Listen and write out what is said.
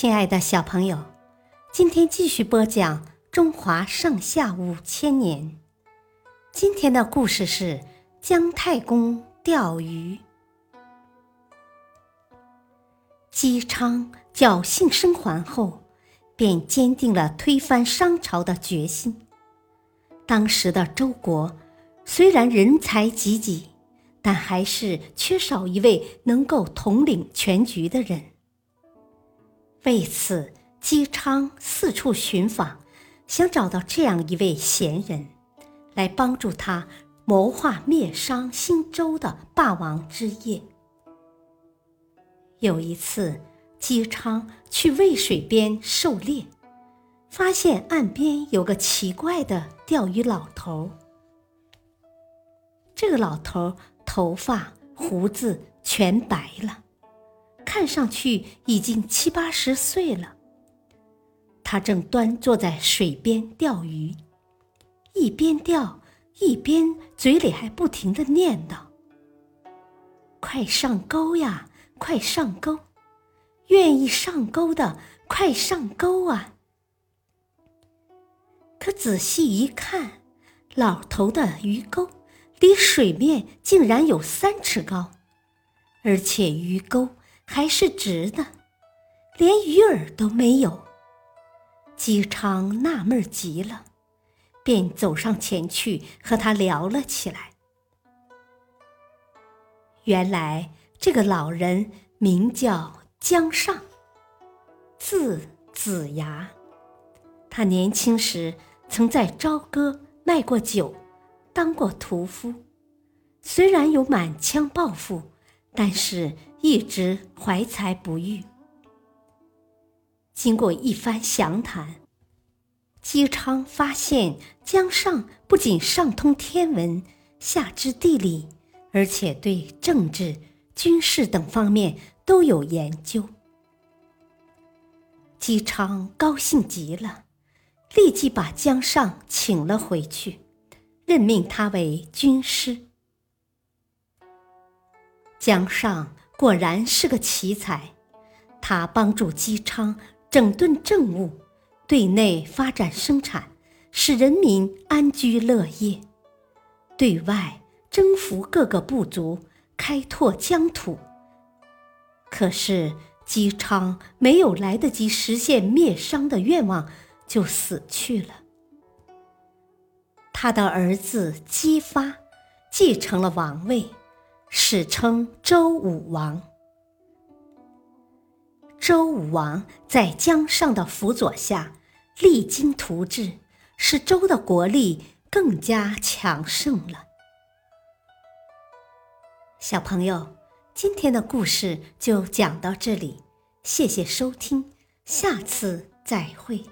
亲爱的小朋友，今天继续播讲《中华上下五千年》。今天的故事是姜太公钓鱼。姬昌侥幸生还后，便坚定了推翻商朝的决心。当时的周国虽然人才济济，但还是缺少一位能够统领全局的人。为此，姬昌四处寻访，想找到这样一位贤人，来帮助他谋划灭商兴周的霸王之业。有一次，姬昌去渭水边狩猎，发现岸边有个奇怪的钓鱼老头。这个老头头发、胡子全白了。看上去已经七八十岁了。他正端坐在水边钓鱼，一边钓一边嘴里还不停的念叨：“快上钩呀，快上钩！愿意上钩的快上钩啊！”可仔细一看，老头的鱼钩离水面竟然有三尺高，而且鱼钩。还是直的，连鱼饵都没有。姬昌纳闷极了，便走上前去和他聊了起来。原来这个老人名叫姜尚，字子牙。他年轻时曾在朝歌卖过酒，当过屠夫。虽然有满腔抱负。但是，一直怀才不遇。经过一番详谈，姬昌发现姜尚不仅上通天文，下知地理，而且对政治、军事等方面都有研究。姬昌高兴极了，立即把姜尚请了回去，任命他为军师。姜尚果然是个奇才，他帮助姬昌整顿政务，对内发展生产，使人民安居乐业；对外征服各个部族，开拓疆土。可是姬昌没有来得及实现灭商的愿望，就死去了。他的儿子姬发继承了王位。史称周武王。周武王在姜尚的辅佐下，励精图治，使周的国力更加强盛了。小朋友，今天的故事就讲到这里，谢谢收听，下次再会。